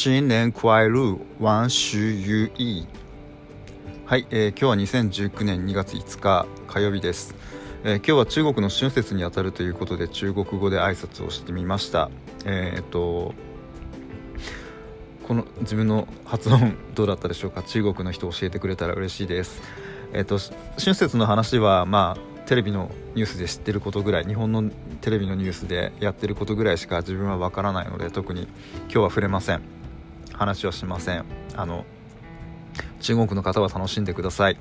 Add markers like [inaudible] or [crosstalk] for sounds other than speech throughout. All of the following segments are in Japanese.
新年快乐万事如意はい、えー、今日は2019年2月5日火曜日です、えー、今日は中国の春節にあたるということで中国語で挨拶をしてみました。えー、っとこの自分の発音 [laughs] どうだったでしょうか？中国の人教えてくれたら嬉しいです。えっと春節の話はまあテレビのニュースで知ってることぐらい日本のテレビのニュースでやってることぐらいしか自分はわからないので特に今日は触れません。話はしません。あの中国の方は楽しんでください、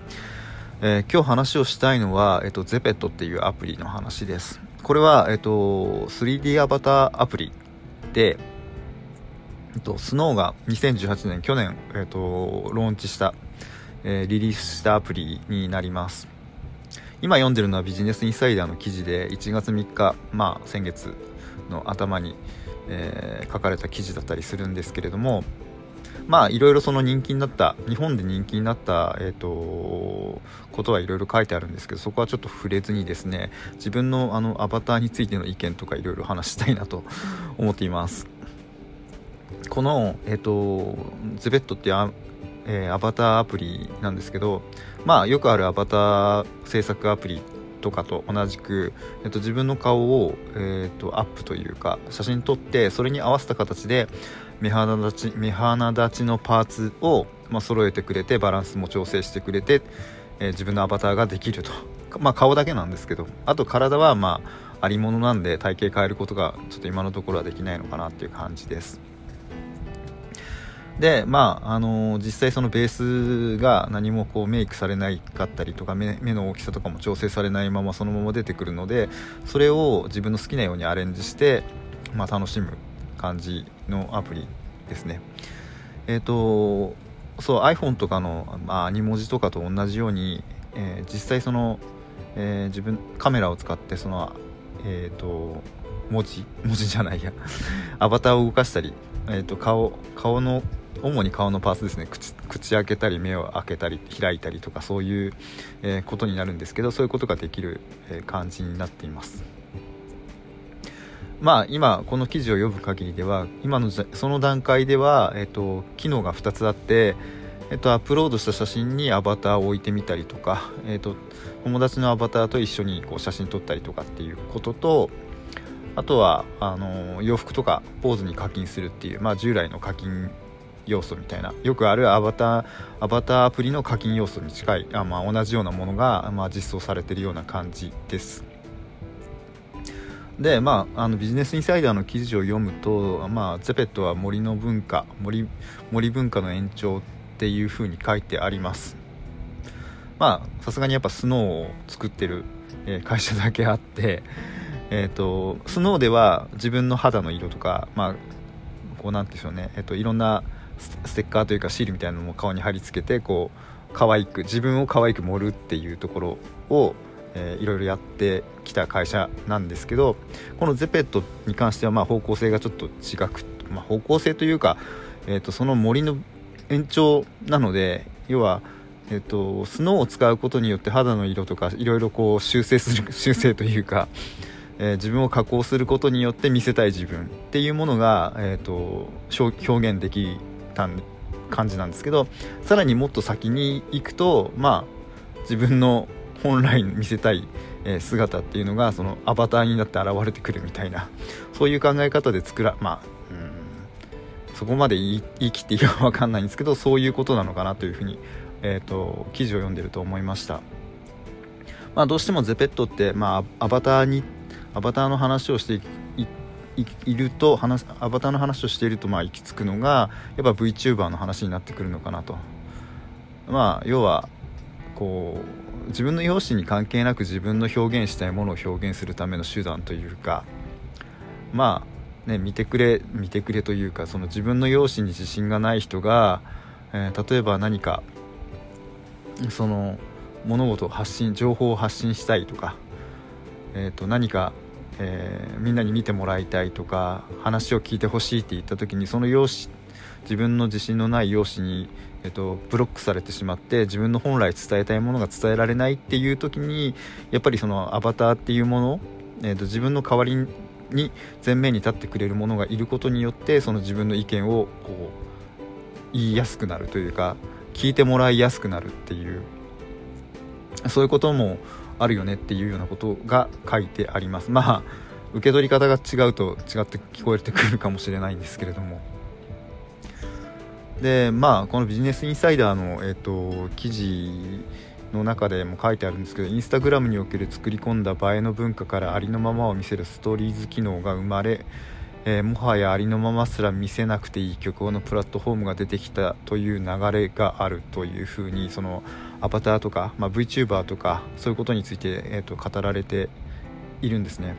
えー、今日話をしたいのは、えっと、ゼペットっていうアプリの話です。これは、えっと、3D アバターアプリで、えっと、スノーが2018年去年、えっと、ローンチした、えー、リリースしたアプリになります。今読んでるのはビジネスインサイダーの記事で1月3日、まあ、先月の頭に、えー、書かれた記事だったりするんですけれどもまあいろいろその人気になった日本で人気になった、えーと、ことはいろいろ書いてあるんですけどそこはちょっと触れずにですね自分のあのアバターについての意見とかいろいろ話したいなと思っています。この、えーと、ゼベットってえー、アバターアプリなんですけど、まあ、よくあるアバター制作アプリとかと同じく、えっと、自分の顔を、えっと、アップというか写真撮ってそれに合わせた形で目鼻立ち目鼻立ちのパーツを、まあ、揃えてくれてバランスも調整してくれて、えー、自分のアバターができると、[laughs] まあ、顔だけなんですけどあと体はまあありものなんで体型変えることがちょっと今のところはできないのかなっていう感じです。でまああのー、実際そのベースが何もこうメイクされないかったりとか目の大きさとかも調整されないままそのまま出てくるのでそれを自分の好きなようにアレンジして、まあ、楽しむ感じのアプリですね。えっ、ー、とそう iPhone とかの、まあ、2文字とかと同じように、えー、実際その、えー、自分カメラを使ってそのえっ、と文字文字じゃないや。[laughs] アバターを動かしたり、えーと顔顔の主に顔のパーツですね。口口開けたり目を開けたり開いたりとかそういう、えー、ことになるんですけどそういうことができる、えー、感じになっています。まあ今この記事を読む限りでは今のその段階では、えーと、機能が2つあって、えーと、アップロードした写真にアバターを置いてみたりとか、えーと、友達のアバターと一緒にこう写真撮ったりとかっていうこととあとはあの洋服とかポーズに課金するっていう、まあ、従来の課金要素みたいなよくあるアバターアバターアプリの課金要素に近いあ、まあ、同じようなものが、まあ、実装されているような感じです。でまあ、あのビジネスインサイダーの記事を読むと、まあ、ゼペットは森の文化森森文化の延長っていうふうに書いてあります。まあさすがにやっぱスノーを作ってる、会社だけあってえーと、スノーでは自分の肌の色とか、まあ、こうなんでしょうね、えーと、いろんなステッカーというかシールみたいなのも顔に貼り付けてこう可愛く自分を可愛く盛るっていうところを、えー、いろいろやってきた会社なんですけどこのゼペットに関してはまあ方向性がちょっと違く、まあ、方向性というか、えーと、その森の延長なので要はえっと、スノーを使うことによって肌の色とかいろいろこう修正する [laughs] 修正というかえー、自分を加工することによって見せたい自分っていうものが、えーと、表現できた感じなんですけどさらにもっと先に行くとまあ自分の本来見せたい、姿っていうのがそのアバターになって現れてくるみたいなそういう考え方で作らまあそこまで言いい切っていいか分かんないんですけどそういうことなのかなというふうに、えーと記事を読んでると思いました。まあ、どうしてもゼペットって、まあ、アバターにアバターの話をしていると話アバターの話をしているとまあ行き着くのがやっぱ VTuber の話になってくるのかなとまあ要はこう自分の容姿に関係なく自分の表現したいものを表現するための手段というかまあね見てくれ見てくれというかその自分の容姿に自信がない人が、えー、例えば何かその物事を発信情報を発信したいとか、えー、と何かえー、みんなに見てもらいたいとか話を聞いてほしいって言った時にその容姿自分の自信のない容姿に、えーと、ブロックされてしまって自分の本来伝えたいものが伝えられないっていう時にやっぱりそのアバターっていうもの、えーと、自分の代わりに前面に立ってくれるものがいることによってその自分の意見をこう言いやすくなるというか聞いてもらいやすくなるっていうそういうこともあるよねっていうようなことが書いてあります。まあ受け取り方が違うと違って聞こえてくるかもしれないんですけれども。でまあこのビジネスインサイダーの、えーと、記事の中でも書いてあるんですけどインスタグラムにおける作り込んだ映えの文化からありのままを見せるストーリーズ機能が生まれ、えー、もはやありのまますら見せなくていい曲をのプラットフォームが出てきたという流れがあるというふうにそのアバターとか、まあ、VTuber とかそういうことについて、えーと語られているんですね。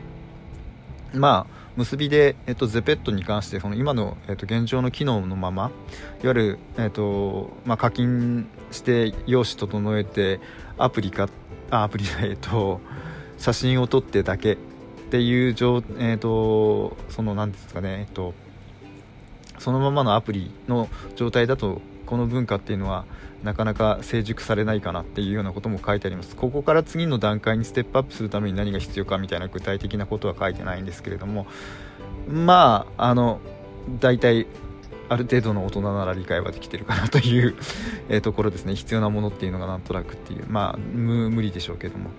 まあ結びで、えっと、ゼペットに関してその今の、えっと、現状の機能のままいわゆる、えっとまあ、課金して用紙整えてアプリかあアプリで、えっと、写真を撮ってだけっていう状、えっと、その何ですかね、えっと、そのままのアプリの状態だとこの文化っていうのはなかなか成熟されないかなっていうようなことも書いてあります。ここから次の段階にステップアップするために何が必要かみたいな具体的なことは書いてないんですけれどもまああの大体ある程度の大人なら理解はできてるかなというところですね。必要なものっていうのがなんとなくっていうまあ無理でしょうけども。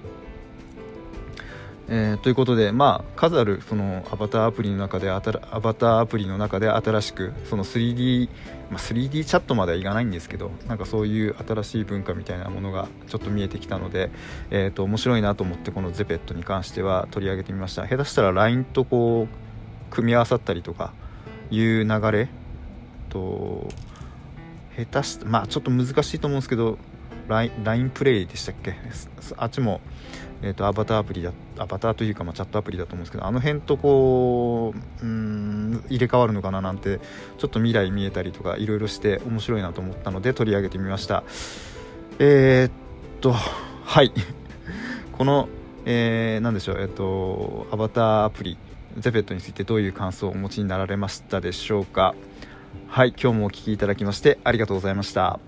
えー、ということで、まあ、数あるそのアバターアプリの中でアバターアプリの中で新しくその 3D、まあ、3D チャットまではいかないんですけどなんかそういう新しい文化みたいなものがちょっと見えてきたので、えー、と面白いなと思ってこのゼペットに関しては取り上げてみました。下手したら LINE とこう組み合わさったりとかいう流れ？と下手したまあちょっと難しいと思うんですけど LINE プレイでしたっけ？あっちもえーと、アバターアプリだアバターというか、まあ、チャットアプリだと思うんですけどあの辺とこううん入れ替わるのかな？なんてちょっと未来見えたりとかいろいろして面白いなと思ったので取り上げてみました。えー、っとはい。[laughs] この、えー、何でしょうえー、っとアバターアプリゼペットについてどういう感想をお持ちになられましたでしょうか？はい今日もお聴きいただきましてありがとうございました。